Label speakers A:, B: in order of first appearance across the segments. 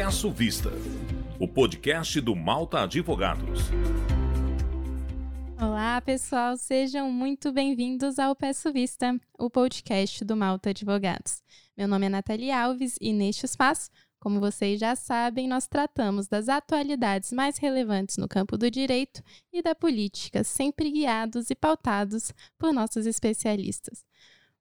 A: Peço Vista, o podcast do Malta Advogados.
B: Olá, pessoal, sejam muito bem-vindos ao Peço Vista, o podcast do Malta Advogados. Meu nome é Nathalie Alves e neste espaço, como vocês já sabem, nós tratamos das atualidades mais relevantes no campo do direito e da política, sempre guiados e pautados por nossos especialistas.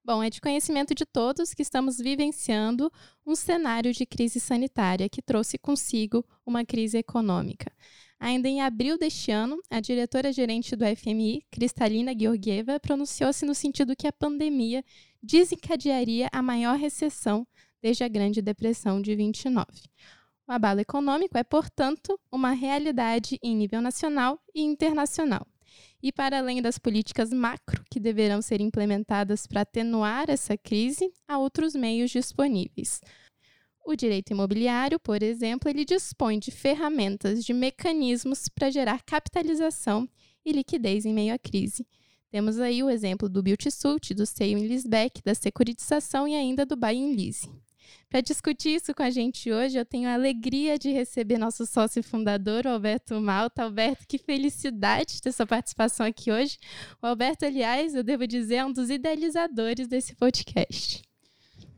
B: Bom, é de conhecimento de todos que estamos vivenciando um cenário de crise sanitária que trouxe consigo uma crise econômica. Ainda em abril deste ano, a diretora-gerente do FMI, Kristalina Georgieva, pronunciou-se no sentido que a pandemia desencadearia a maior recessão desde a Grande Depressão de 29. O abalo econômico é, portanto, uma realidade em nível nacional e internacional. E para além das políticas macro que deverão ser implementadas para atenuar essa crise, há outros meios disponíveis. O direito imobiliário, por exemplo, ele dispõe de ferramentas, de mecanismos para gerar capitalização e liquidez em meio à crise. Temos aí o exemplo do Built-Sult, do Sale Leaseback, da securitização e ainda do Buy in Lease. Para discutir isso com a gente hoje, eu tenho a alegria de receber nosso sócio fundador, Alberto Malta. Alberto, que felicidade ter sua participação aqui hoje. O Alberto, aliás, eu devo dizer, é um dos idealizadores desse podcast.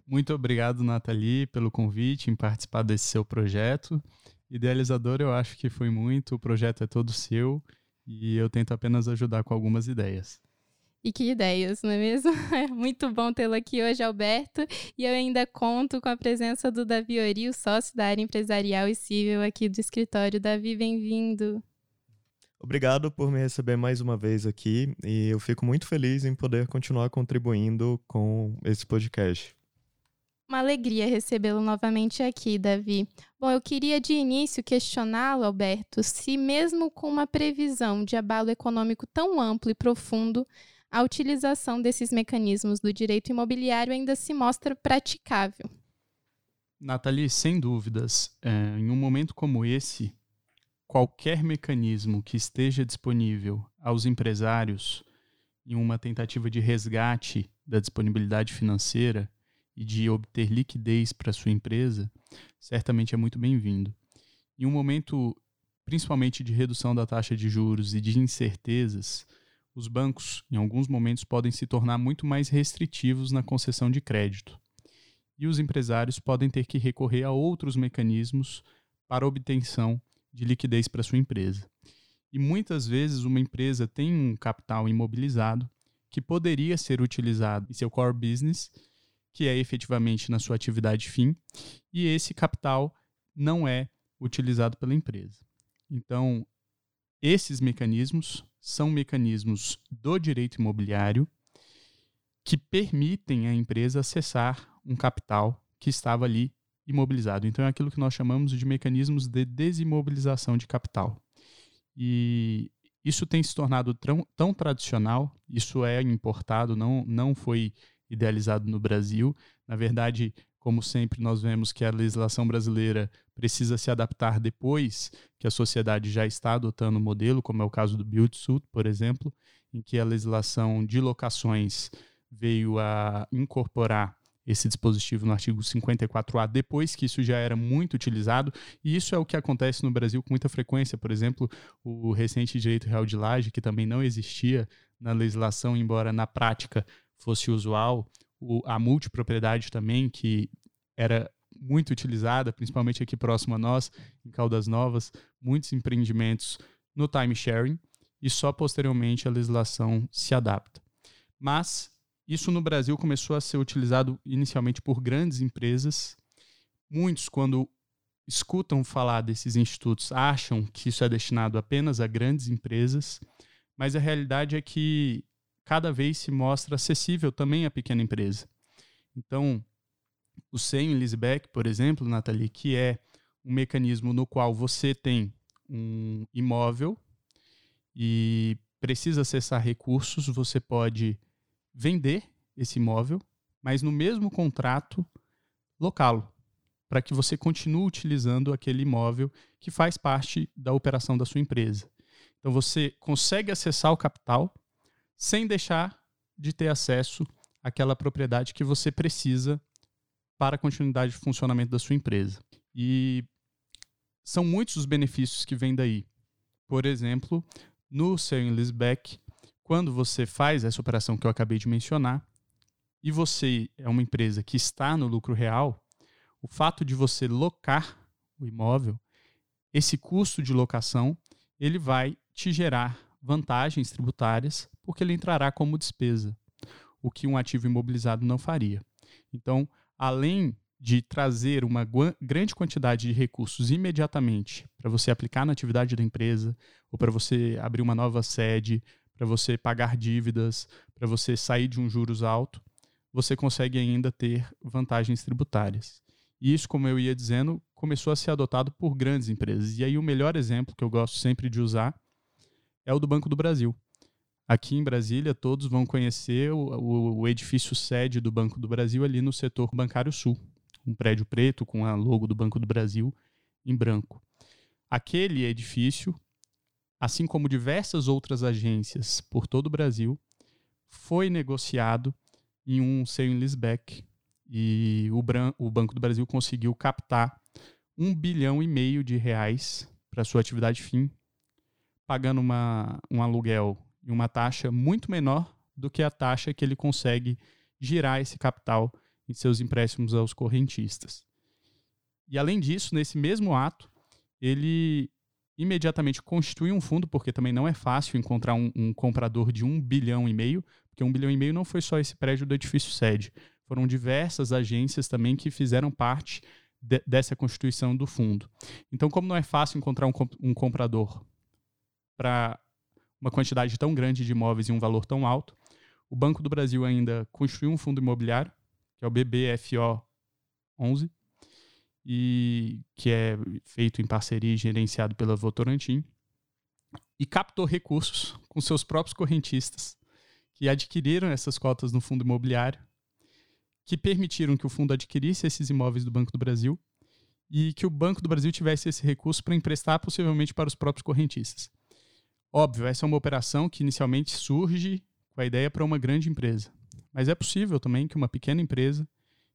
C: Muito obrigado, Nathalie, pelo convite em participar desse seu projeto. Idealizador, eu acho que foi muito, o projeto é todo seu e eu tento apenas ajudar com algumas ideias.
B: E que ideias, não é mesmo? É muito bom tê-lo aqui hoje, Alberto. E eu ainda conto com a presença do Davi Ori, o sócio da área empresarial e civil aqui do escritório. Davi, bem-vindo.
D: Obrigado por me receber mais uma vez aqui e eu fico muito feliz em poder continuar contribuindo com esse podcast.
B: Uma alegria recebê-lo novamente aqui, Davi. Bom, eu queria de início questioná-lo, Alberto, se mesmo com uma previsão de abalo econômico tão amplo e profundo, a utilização desses mecanismos do direito imobiliário ainda se mostra praticável.
C: Nathalie, sem dúvidas, é, em um momento como esse, qualquer mecanismo que esteja disponível aos empresários em uma tentativa de resgate da disponibilidade financeira e de obter liquidez para sua empresa, certamente é muito bem-vindo. Em um momento principalmente de redução da taxa de juros e de incertezas, os bancos, em alguns momentos, podem se tornar muito mais restritivos na concessão de crédito. E os empresários podem ter que recorrer a outros mecanismos para obtenção de liquidez para sua empresa. E muitas vezes uma empresa tem um capital imobilizado que poderia ser utilizado em seu core business, que é efetivamente na sua atividade fim, e esse capital não é utilizado pela empresa. Então, esses mecanismos são mecanismos do direito imobiliário que permitem à empresa acessar um capital que estava ali imobilizado. Então, é aquilo que nós chamamos de mecanismos de desimobilização de capital. E isso tem se tornado tão, tão tradicional, isso é importado, não, não foi idealizado no Brasil. Na verdade, como sempre, nós vemos que a legislação brasileira precisa se adaptar depois que a sociedade já está adotando o modelo, como é o caso do Build Suit, por exemplo, em que a legislação de locações veio a incorporar esse dispositivo no artigo 54A, depois que isso já era muito utilizado, e isso é o que acontece no Brasil com muita frequência. Por exemplo, o recente direito real de laje, que também não existia na legislação, embora na prática fosse usual, o, a multipropriedade também, que era muito utilizada, principalmente aqui próximo a nós, em Caldas Novas, muitos empreendimentos no time sharing e só posteriormente a legislação se adapta. Mas isso no Brasil começou a ser utilizado inicialmente por grandes empresas. Muitos, quando escutam falar desses institutos, acham que isso é destinado apenas a grandes empresas, mas a realidade é que cada vez se mostra acessível também à pequena empresa. Então, o SEM Leaseback, por exemplo, Nathalie, que é um mecanismo no qual você tem um imóvel e precisa acessar recursos, você pode vender esse imóvel, mas no mesmo contrato locá-lo, para que você continue utilizando aquele imóvel que faz parte da operação da sua empresa. Então você consegue acessar o capital sem deixar de ter acesso àquela propriedade que você precisa para a continuidade de funcionamento da sua empresa. E são muitos os benefícios que vêm daí. Por exemplo, no sale leaseback, quando você faz essa operação que eu acabei de mencionar, e você é uma empresa que está no lucro real, o fato de você locar o imóvel, esse custo de locação, ele vai te gerar vantagens tributárias, porque ele entrará como despesa, o que um ativo imobilizado não faria. Então, além de trazer uma grande quantidade de recursos imediatamente para você aplicar na atividade da empresa, ou para você abrir uma nova sede, para você pagar dívidas, para você sair de um juros alto, você consegue ainda ter vantagens tributárias. E isso, como eu ia dizendo, começou a ser adotado por grandes empresas. E aí o melhor exemplo que eu gosto sempre de usar é o do Banco do Brasil. Aqui em Brasília, todos vão conhecer o, o, edifício sede do Banco do Brasil ali no setor bancário sul. Um prédio preto com a logo do Banco do Brasil em branco. Aquele edifício, assim como diversas outras agências por todo o Brasil, foi negociado em um sale leaseback e o, Bran o Banco do Brasil conseguiu captar um bilhão e meio de reais para sua atividade fim, pagando uma, um aluguel e uma taxa muito menor do que a taxa que ele consegue girar esse capital em seus empréstimos aos correntistas. E além disso, nesse mesmo ato, ele imediatamente constitui um fundo, porque também não é fácil encontrar um, um, comprador de um bilhão e meio, porque um bilhão e meio não foi só esse prédio do edifício sede, foram diversas agências também que fizeram parte de, dessa constituição do fundo. Então, como não é fácil encontrar um, um comprador para uma quantidade tão grande de imóveis e um valor tão alto, o Banco do Brasil ainda construiu um fundo imobiliário, que é o BBFO 11, e que é feito em parceria e gerenciado pela Votorantim, e captou recursos com seus próprios correntistas, que adquiriram essas cotas no fundo imobiliário, que permitiram que o fundo adquirisse esses imóveis do Banco do Brasil e que o Banco do Brasil tivesse esse recurso para emprestar possivelmente para os próprios correntistas. Óbvio, essa é uma operação que inicialmente surge com a ideia para uma grande empresa, mas é possível também que uma pequena empresa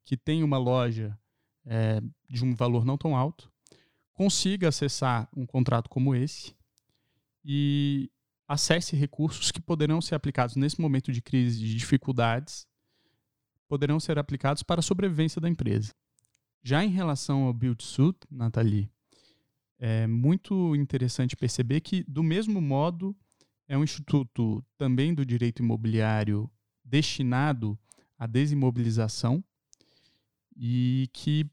C: que tem uma loja é, de um valor não tão alto, consiga acessar um contrato como esse e acesse recursos que poderão ser aplicados nesse momento de crise, de dificuldades, poderão ser aplicados para a sobrevivência da empresa. Já em relação ao Build Suit, Nathalie, é muito interessante perceber que, do mesmo modo, é um instituto também do direito imobiliário destinado à desimobilização e que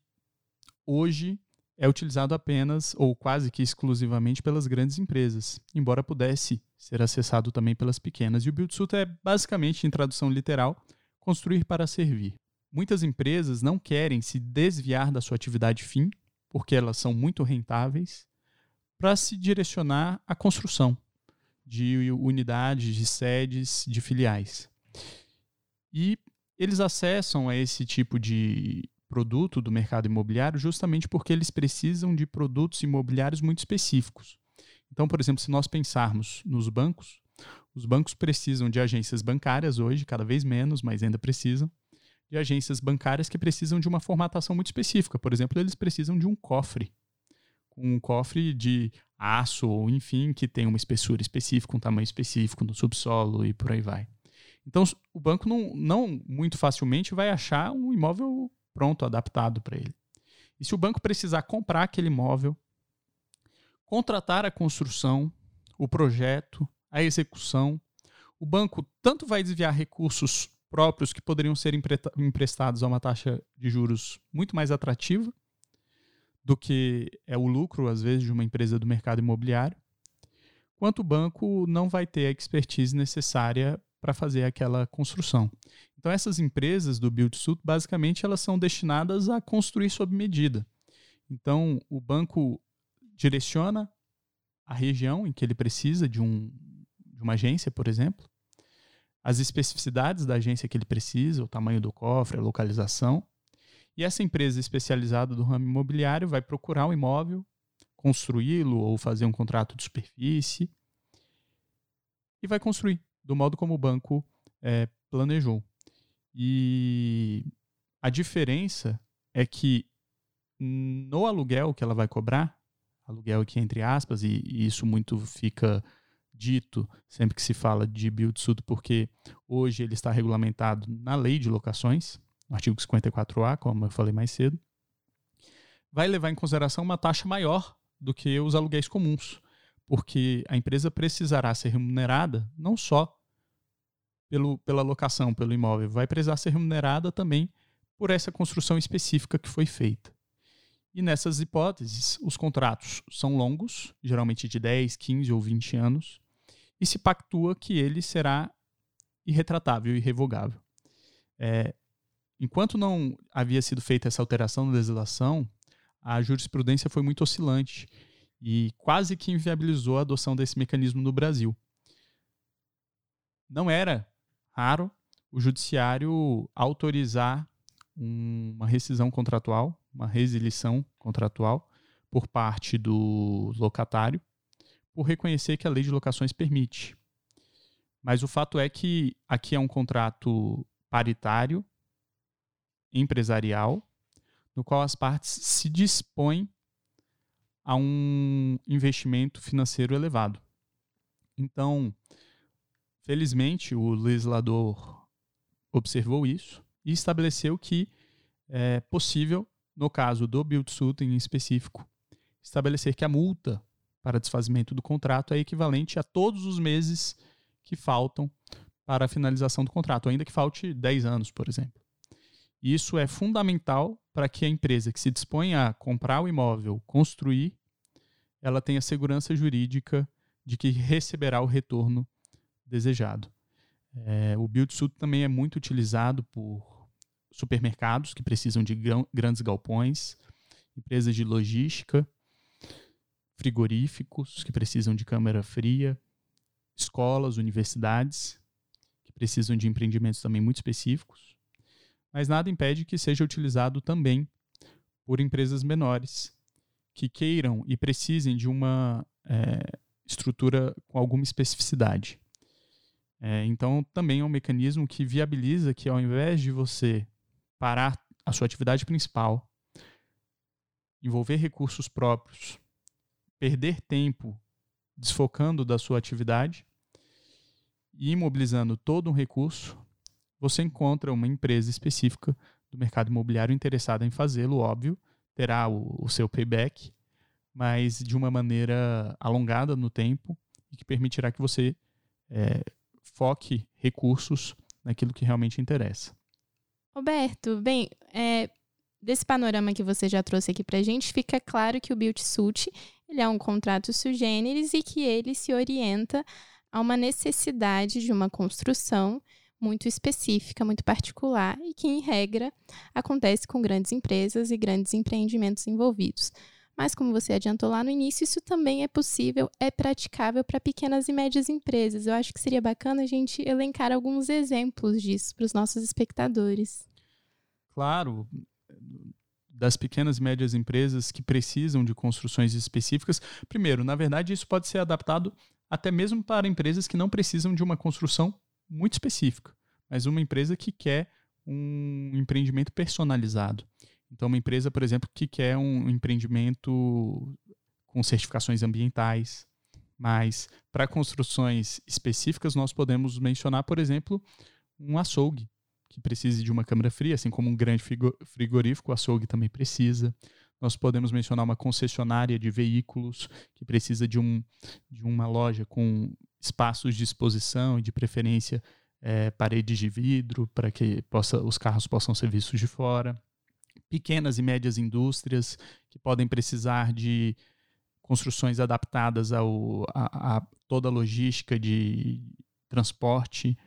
C: hoje é utilizado apenas ou quase que exclusivamente pelas grandes empresas, embora pudesse ser acessado também pelas pequenas. E o Build Suit é basicamente, em tradução literal, construir para servir. Muitas empresas não querem se desviar da sua atividade fim, porque elas são muito rentáveis, para se direcionar à construção de unidades, de sedes, de filiais. E eles acessam a esse tipo de produto do mercado imobiliário justamente porque eles precisam de produtos imobiliários muito específicos. Então, por exemplo, se nós pensarmos nos bancos, os bancos precisam de agências bancárias hoje, cada vez menos, mas ainda precisam, de agências bancárias que precisam de uma formatação muito específica. Por exemplo, eles precisam de um cofre, um cofre de aço ou enfim, que tem uma espessura específica, um tamanho específico no subsolo e por aí vai. Então, o banco não, não muito facilmente vai achar um imóvel pronto, adaptado para ele. E se o banco precisar comprar aquele imóvel, contratar a construção, o projeto, a execução, o banco tanto vai desviar recursos próprios que poderiam ser emprestados a uma taxa de juros muito mais atrativa do que é o lucro, às vezes, de uma empresa do mercado imobiliário, quanto o banco não vai ter a expertise necessária para fazer aquela construção. Então essas empresas do Build Suit, basicamente, elas são destinadas a construir sob medida. Então o banco direciona a região em que ele precisa de, um, de uma agência, por exemplo, as especificidades da agência que ele precisa, o tamanho do cofre, a localização. E essa empresa especializada do ramo imobiliário vai procurar o um imóvel, construí-lo ou fazer um contrato de superfície e vai construir do modo como o banco é, planejou. E a diferença é que no aluguel que ela vai cobrar, aluguel aqui entre aspas, e, e isso muito fica dito sempre que se fala de build-suit, porque hoje ele está regulamentado na lei de locações, no artigo 54A, como eu falei mais cedo, vai levar em consideração uma taxa maior do que os aluguéis comuns, porque a empresa precisará ser remunerada não só pelo, pela locação, pelo imóvel, vai precisar ser remunerada também por essa construção específica que foi feita. E nessas hipóteses, os contratos são longos, geralmente de 10, 15 ou 20 anos, e se pactua que ele será irretratável irrevogável. É, enquanto não havia sido feita essa alteração na legislação, a jurisprudência foi muito oscilante e quase que inviabilizou a adoção desse mecanismo no Brasil. Não era raro o judiciário autorizar uma rescisão contratual, uma resilição contratual por parte do locatário, por reconhecer que a lei de locações permite. Mas o fato é que aqui é um contrato paritário, empresarial, no qual as partes se dispõem a um investimento financeiro elevado. Então, felizmente, o legislador observou isso e estabeleceu que é possível, no caso do build-suit em específico, estabelecer que a multa para desfazimento do contrato é equivalente a todos os meses que faltam para a finalização do contrato, ainda que falte 10 anos, por exemplo. Isso é fundamental para que a empresa que se dispõe a comprar o imóvel, construir, ela tenha segurança jurídica de que receberá o retorno desejado. É, o build-suit também é muito utilizado por supermercados que precisam de grandes galpões, empresas de logística, frigoríficos que precisam de câmara fria, escolas, universidades que precisam de empreendimentos também muito específicos. Mas nada impede que seja utilizado também por empresas menores que queiram e precisem de uma é, estrutura com alguma especificidade. É, então, também é um mecanismo que viabiliza que, ao invés de você parar a sua atividade principal, envolver recursos próprios, perder tempo desfocando da sua atividade e imobilizando todo um recurso, você encontra uma empresa específica do mercado imobiliário interessada em fazê-lo, óbvio, terá o, o seu payback, mas de uma maneira alongada no tempo e que permitirá que você é, foque recursos naquilo que realmente interessa.
B: Roberto, bem, é, desse panorama que você já trouxe aqui para a gente, fica claro que o Build Suit ele é um contrato sui generis e que ele se orienta a uma necessidade de uma construção muito específica, muito particular e que, em regra, acontece com grandes empresas e grandes empreendimentos envolvidos. Mas, como você adiantou lá no início, isso também é possível, é praticável para pequenas e médias empresas. Eu acho que seria bacana a gente elencar alguns exemplos disso para os nossos espectadores.
C: Claro, das pequenas e médias empresas que precisam de construções específicas. Primeiro, na verdade, isso pode ser adaptado até mesmo para empresas que não precisam de uma construção muito específica, mas uma empresa que quer um empreendimento personalizado. Então, uma empresa, por exemplo, que quer um empreendimento com certificações ambientais, mas para construções específicas nós podemos mencionar, por exemplo, um açougue que precise de uma câmara fria, assim como um grande frigorífico, o açougue também precisa. Nós podemos mencionar uma concessionária de veículos que precisa de, um, de uma loja com espaços de exposição e de preferência é, paredes de vidro para que possa, os carros possam ser vistos de fora pequenas e médias indústrias que podem precisar de construções adaptadas ao, a, a toda a logística de transporte.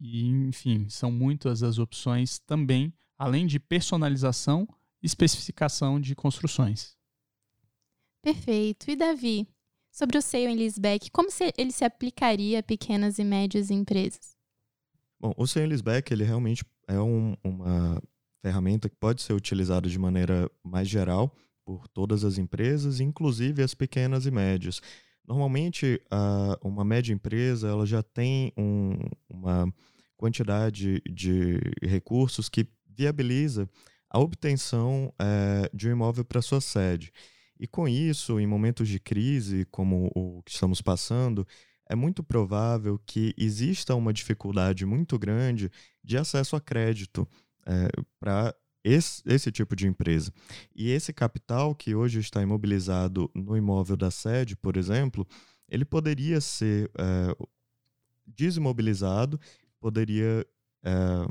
C: E, enfim, são muitas as opções também, além de personalização e especificação de construções.
B: Perfeito. E Davi, sobre o sale em leaseback, como se ele se aplicaria a pequenas e médias empresas?
D: Bom, o sale em leaseback, ele realmente é um, uma ferramenta que pode ser utilizada de maneira mais geral por todas as empresas, inclusive as pequenas e médias. Normalmente, uma média empresa ela já tem um, uma quantidade de recursos que viabiliza a obtenção é, de um imóvel para sua sede. E com isso, em momentos de crise como o que estamos passando, é muito provável que exista uma dificuldade muito grande de acesso a crédito é, para esse, esse, tipo de empresa. E esse capital que hoje está imobilizado no imóvel da sede, por exemplo, ele poderia ser é, desimobilizado, poderia, é,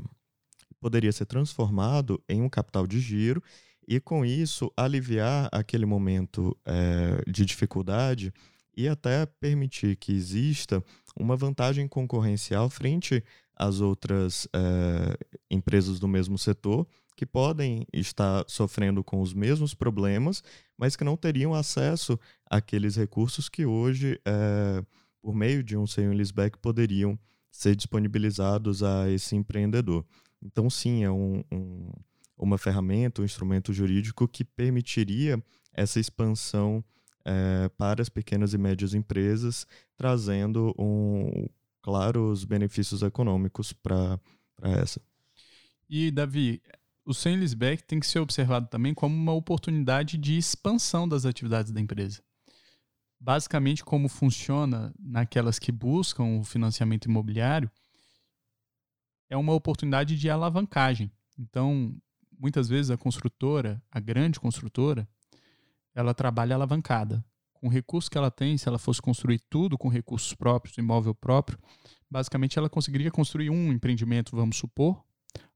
D: poderia ser transformado em um capital de giro e, com isso, aliviar aquele momento é, de dificuldade e até permitir que exista uma vantagem concorrencial frente às outras é, empresas do mesmo setor que podem estar sofrendo com os mesmos problemas, mas que não teriam acesso àqueles recursos que hoje, é, por meio de um sale leaseback, poderiam ser disponibilizados a esse empreendedor. Então, sim, é um, um, uma ferramenta, um instrumento jurídico que permitiria essa expansão é, para as pequenas e médias empresas, trazendo um, claros benefícios econômicos para essa.
C: E, Davi, o sem leaseback tem que ser observado também como uma oportunidade de expansão das atividades da empresa. Basicamente, como funciona naquelas que buscam o financiamento imobiliário, é uma oportunidade de alavancagem. Então, muitas vezes a construtora, a grande construtora, ela trabalha alavancada. Com o recurso que ela tem, se ela fosse construir tudo com recursos próprios, imóvel próprio, basicamente ela conseguiria construir um empreendimento, vamos supor,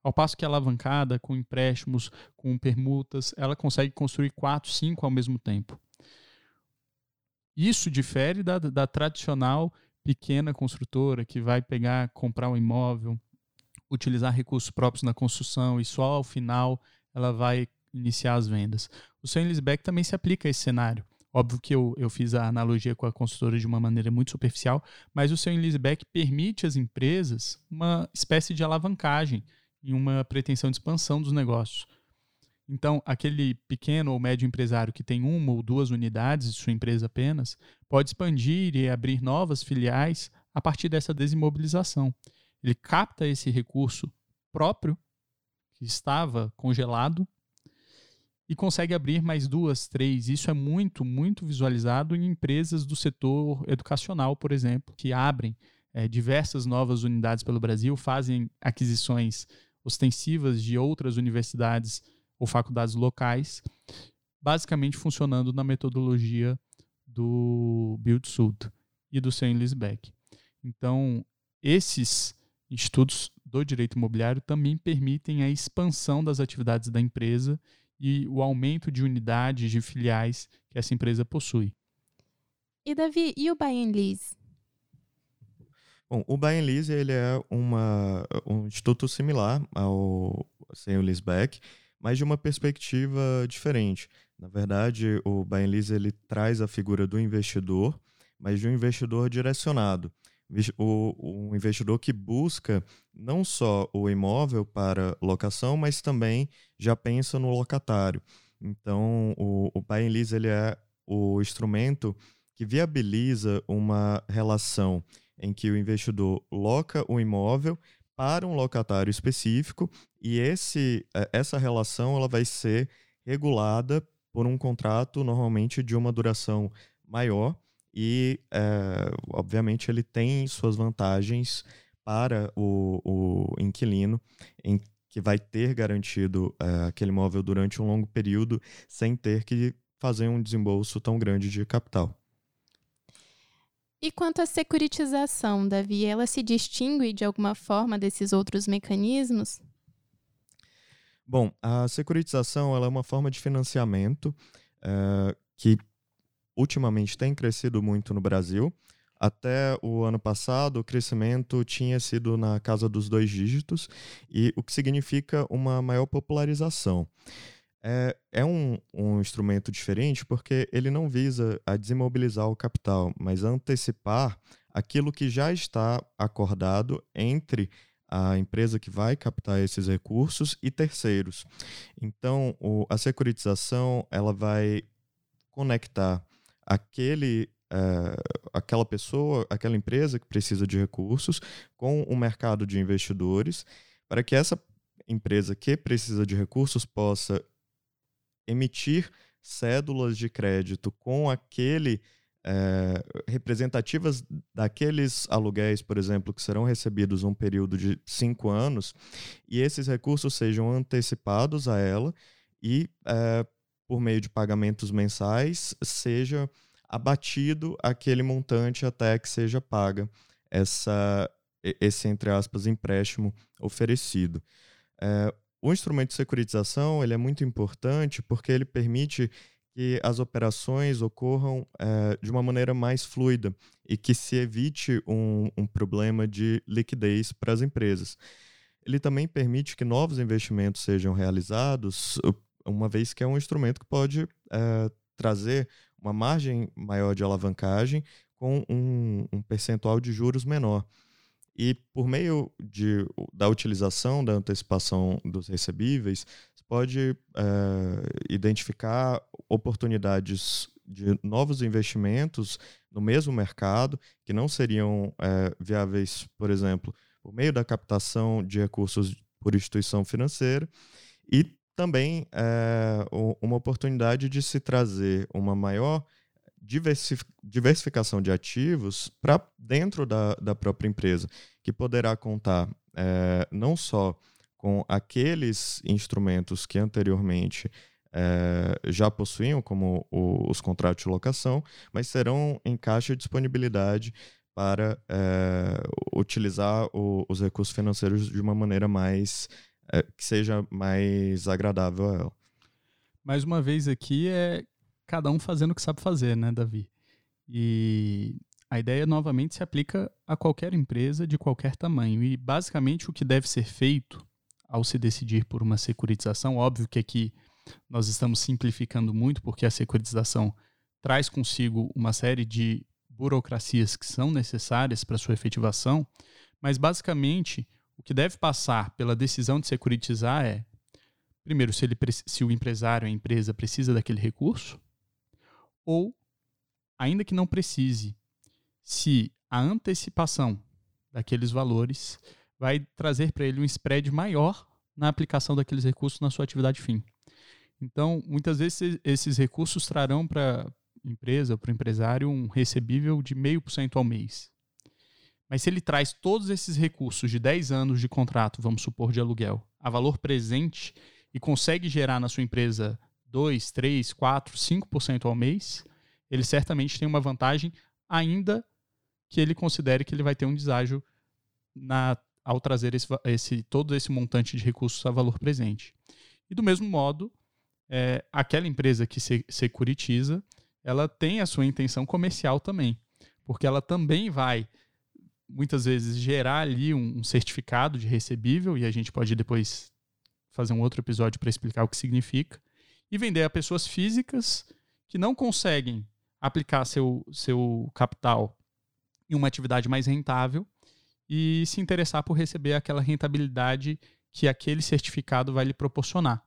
C: ao passo que a alavancada, com empréstimos, com permutas, ela consegue construir quatro, cinco ao mesmo tempo. Isso difere da, da tradicional pequena construtora que vai pegar, comprar um imóvel, utilizar recursos próprios na construção e só ao final ela vai iniciar as vendas. O seu leaseback também se aplica a esse cenário. Óbvio que eu, eu fiz a analogia com a construtora de uma maneira muito superficial, mas o seu leaseback permite às empresas uma espécie de alavancagem em uma pretensão de expansão dos negócios. Então, aquele pequeno ou médio empresário que tem uma ou duas unidades de sua empresa apenas, pode expandir e abrir novas filiais a partir dessa desimobilização. Ele capta esse recurso próprio, que estava congelado, e consegue abrir mais duas, três. Isso é muito, muito visualizado em empresas do setor educacional, por exemplo, que abrem é, diversas novas unidades pelo Brasil, fazem aquisições ostensivas de outras universidades ou faculdades locais, basicamente funcionando na metodologia do Build Suit e do seu Leaseback. Então, esses institutos do direito imobiliário também permitem a expansão das atividades da empresa e o aumento de unidades de filiais que essa empresa possui.
B: E Davi, e o buy and lease?
D: Bom, o buy and lease ele é uma, um instituto similar ao sem o leaseback, mas de uma perspectiva diferente. Na verdade, o lease ele traz a figura do investidor, mas de um investidor direcionado o, o investidor que busca não só o imóvel para locação, mas também já pensa no locatário. Então, o, o buy and lease ele é o instrumento que viabiliza uma relação em que o investidor loca o imóvel para um locatário específico e esse, é, essa relação ela vai ser regulada por um contrato normalmente de uma duração maior e, é, obviamente, ele tem suas vantagens para o, o inquilino, em que vai ter garantido é, aquele imóvel durante um longo período sem ter que fazer um desembolso tão grande de capital.
B: E quanto à securitização, Davi, ela se distingue de alguma forma desses outros mecanismos?
D: Bom, a securitização é uma forma de financiamento é, que ultimamente tem crescido muito no Brasil. Até o ano passado, o crescimento tinha sido na casa dos dois dígitos, e o que significa uma maior popularização. É, é um, um instrumento diferente porque ele não visa a desimobilizar o capital, mas antecipar aquilo que já está acordado entre a empresa que vai captar esses recursos e terceiros. Então, o, a securitização ela vai conectar aquele uh, aquela pessoa, aquela empresa que precisa de recursos com o mercado de investidores, para que essa empresa que precisa de recursos possa emitir cédulas de crédito com aquele é, representativas daqueles aluguéis, por exemplo, que serão recebidos um período de cinco anos, e esses recursos sejam antecipados a ela e, é, por meio de pagamentos mensais, seja abatido aquele montante até que seja paga essa, esse, entre aspas, empréstimo oferecido. É, o instrumento de securitização ele é muito importante porque ele permite que as operações ocorram é, de uma maneira mais fluida e que se evite um, um problema de liquidez para as empresas. Ele também permite que novos investimentos sejam realizados, uma vez que é um instrumento que pode é, trazer uma margem maior de alavancagem com um, um percentual de juros menor. E por meio de, da utilização da antecipação dos recebíveis, você pode é, identificar oportunidades de novos investimentos no mesmo mercado que não seriam é, viáveis, por exemplo, por meio da captação de recursos por instituição financeira. E também é, uma oportunidade de se trazer uma maior diversificação de ativos para dentro da, da própria empresa, que poderá contar é, não só com aqueles instrumentos que anteriormente é, já possuíam, como o, os contratos de locação, mas serão em caixa de disponibilidade para é, utilizar o, os recursos financeiros de uma maneira mais é, que seja mais agradável a ela.
C: Mais uma vez aqui é cada um fazendo o que sabe fazer, né, Davi? E a ideia novamente se aplica a qualquer empresa de qualquer tamanho. E basicamente o que deve ser feito ao se decidir por uma securitização, óbvio que aqui nós estamos simplificando muito, porque a securitização traz consigo uma série de burocracias que são necessárias para sua efetivação, mas basicamente o que deve passar pela decisão de securitizar é, primeiro, se, ele, se o empresário, a empresa precisa daquele recurso, ou, ainda que não precise, se a antecipação daqueles valores vai trazer para ele um spread maior na aplicação daqueles recursos na sua atividade fim. Então, muitas vezes esses recursos trarão para a empresa, para o empresário, um recebível de 0,5% ao mês. Mas se ele traz todos esses recursos de 10 anos de contrato, vamos supor, de aluguel, a valor presente e consegue gerar na sua empresa 2, 3, 4, 5% ao mês, ele certamente tem uma vantagem, ainda que ele considere que ele vai ter um deságio na, ao trazer esse, esse, todo esse montante de recursos a valor presente. E do mesmo modo, é, aquela empresa que se securitiza, ela tem a sua intenção comercial também, porque ela também vai muitas vezes gerar ali um, um certificado de recebível e a gente pode depois fazer um outro episódio para explicar o que significa e vender a pessoas físicas que não conseguem aplicar seu, seu capital em uma atividade mais rentável e se interessar por receber aquela rentabilidade que aquele certificado vai lhe proporcionar.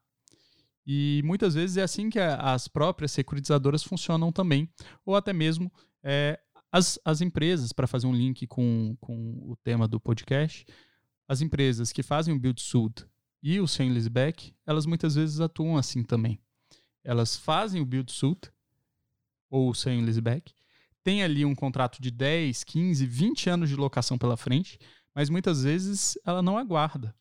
C: E muitas vezes é assim que as próprias securitizadoras funcionam também, ou até mesmo é, as, as empresas, para fazer um link com, com o tema do podcast, as empresas que fazem o build suit e o leaseback, elas muitas vezes atuam assim também. Elas fazem o build suit ou sem leaseback, tem ali um contrato de 10, 15, 20 anos de locação pela frente, mas muitas vezes ela não aguarda.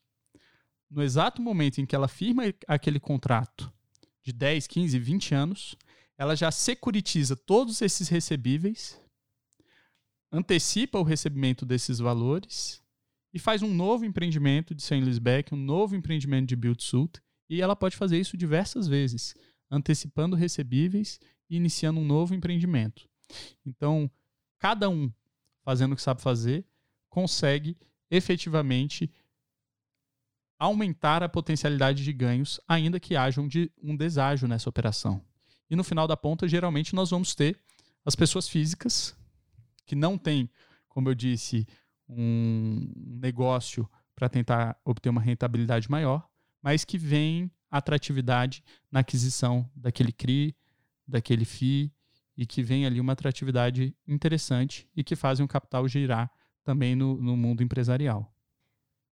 C: No exato momento em que ela firma aquele contrato de 10, 15, 20 anos, ela já securitiza todos esses recebíveis, antecipa o recebimento desses valores e faz um novo empreendimento de sem leaseback, um novo empreendimento de build suit, e ela pode fazer isso diversas vezes, antecipando recebíveis e iniciando um novo empreendimento. Então, cada um fazendo o que sabe fazer, consegue efetivamente aumentar a potencialidade de ganhos, ainda que haja um, de, um deságio nessa operação. E no final da ponta, geralmente, nós vamos ter as pessoas físicas que não têm, como eu disse, um negócio para tentar obter uma rentabilidade maior, mas que veem atratividade na aquisição daquele CRI, daquele FII e que vem ali uma atratividade interessante e que fazem o capital girar também no, no mundo empresarial.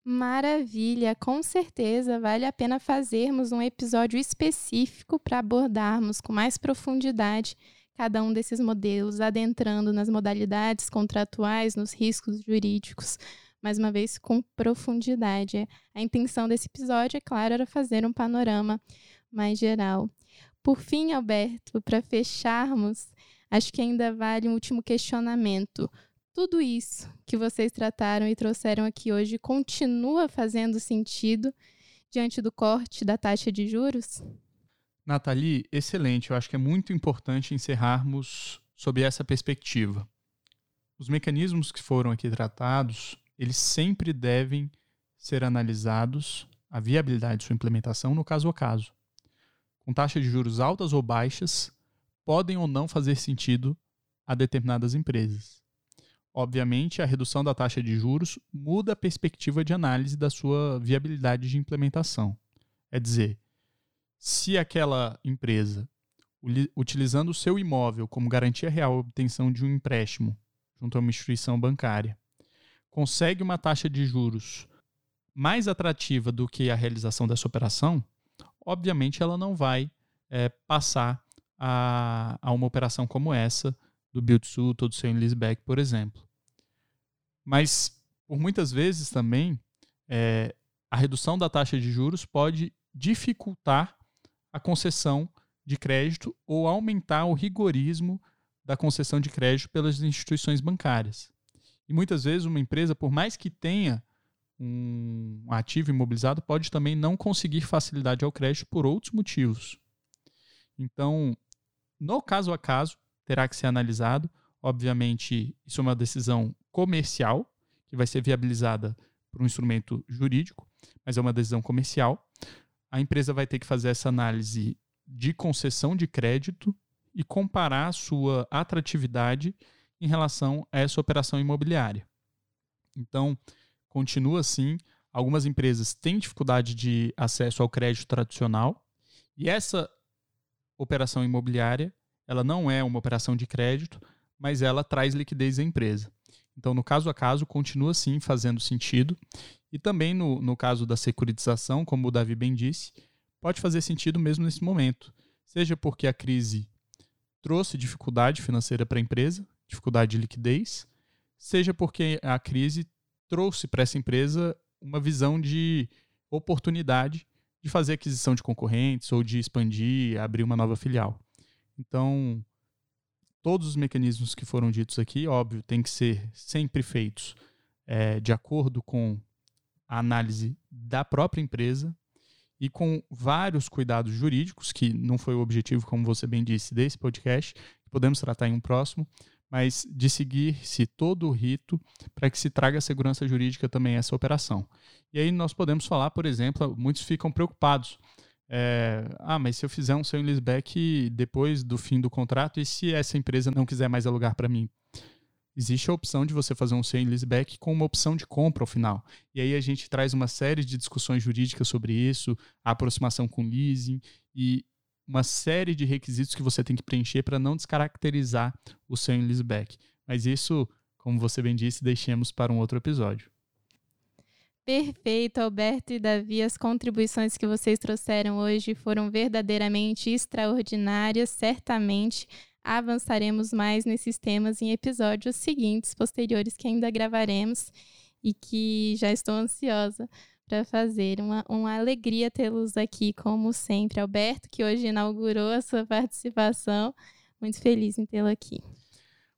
B: Maravilha, com certeza vale a pena fazermos um episódio específico para abordarmos com mais profundidade cada um desses modelos, adentrando nas modalidades contratuais, nos riscos jurídicos, mais uma vez com profundidade. A intenção desse episódio, é claro, era fazer um panorama mais geral. Por fim, Alberto, para fecharmos, acho que ainda vale um último questionamento tudo isso que vocês trataram e trouxeram aqui hoje continua fazendo sentido diante do corte da taxa de juros?
C: Nathalie, excelente. Eu acho que é muito importante encerrarmos sob essa perspectiva. Os mecanismos que foram aqui tratados, eles sempre devem ser analisados a viabilidade de sua implementação no caso a caso. Com taxas de juros altas ou baixas, podem ou não fazer sentido a determinadas empresas. Obviamente, a redução da taxa de juros muda a perspectiva de análise da sua viabilidade de implementação. É dizer, se aquela empresa, utilizando o seu imóvel como garantia real obtenção de um empréstimo junto a uma instituição bancária, consegue uma taxa de juros mais atrativa do que a realização dessa operação, obviamente ela não vai é, passar a, a uma operação como essa do build suit ou do seu leaseback, por exemplo. Mas, por muitas vezes também, é, a redução da taxa de juros pode dificultar a concessão de crédito ou aumentar o rigorismo da concessão de crédito pelas instituições bancárias. E muitas vezes uma empresa, por mais que tenha um ativo imobilizado, pode também não conseguir facilidade ao crédito por outros motivos. Então, no caso a caso, terá que ser analisado. Obviamente, isso é uma decisão comercial, que vai ser viabilizada por um instrumento jurídico, mas é uma decisão comercial. A empresa vai ter que fazer essa análise de concessão de crédito e comparar sua atratividade em relação a essa operação imobiliária. Então, continua assim. Algumas empresas têm dificuldade de acesso ao crédito tradicional e essa operação imobiliária ela não é uma operação de crédito, mas ela traz liquidez à empresa. Então, no caso a caso, continua sim fazendo sentido. E também no, no caso da securitização, como o Davi bem disse, pode fazer sentido mesmo nesse momento. Seja porque a crise trouxe dificuldade financeira para a empresa, dificuldade de liquidez, seja porque a crise trouxe para essa empresa uma visão de oportunidade de fazer aquisição de concorrentes ou de expandir, abrir uma nova filial. Então, todos os mecanismos que foram ditos aqui, óbvio, tem que ser sempre feitos é, de acordo com a análise da própria empresa e com vários cuidados jurídicos, que não foi o objetivo, como você bem disse, desse podcast, que podemos tratar em um próximo, mas de seguir-se todo o rito para que se traga segurança jurídica também a essa operação. E aí nós podemos falar, por exemplo, muitos ficam preocupados é, ah, mas se eu fizer um sale leaseback depois do fim do contrato, e se essa empresa não quiser mais alugar para mim? Existe a opção de você fazer um sale leaseback com uma opção de compra ao final. E aí a gente traz uma série de discussões jurídicas sobre isso, a aproximação com leasing e uma série de requisitos que você tem que preencher para não descaracterizar o sale leaseback. Mas isso, como você bem disse, deixemos para um outro episódio.
B: Perfeito, Alberto e Davi. As contribuições que vocês trouxeram hoje foram verdadeiramente extraordinárias. Certamente avançaremos mais nesses temas em episódios seguintes, posteriores, que ainda gravaremos e que já estou ansiosa para fazer. Uma, uma alegria tê-los aqui, como sempre. Alberto, que hoje inaugurou a sua participação. Muito feliz em tê-lo aqui.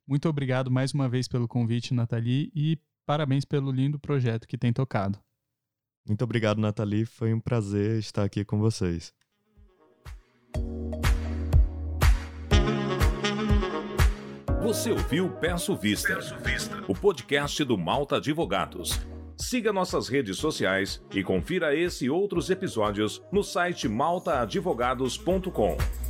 C: Muito obrigado mais uma vez pelo convite, Nathalie, e Parabéns pelo lindo projeto que tem tocado.
D: Muito obrigado, Nathalie. Foi um prazer estar aqui com vocês.
A: Você ouviu Peço Vista, Peço Vista, o podcast do Malta Advogados. Siga nossas redes sociais e confira esse e outros episódios no site maltaadvogados.com.